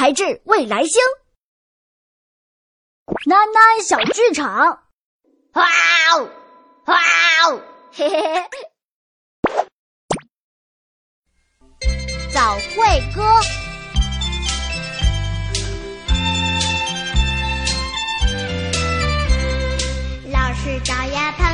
才智未来星。囡囡小剧场，哇哦，哇哦，嘿嘿嘿。早会歌。老师找呀他。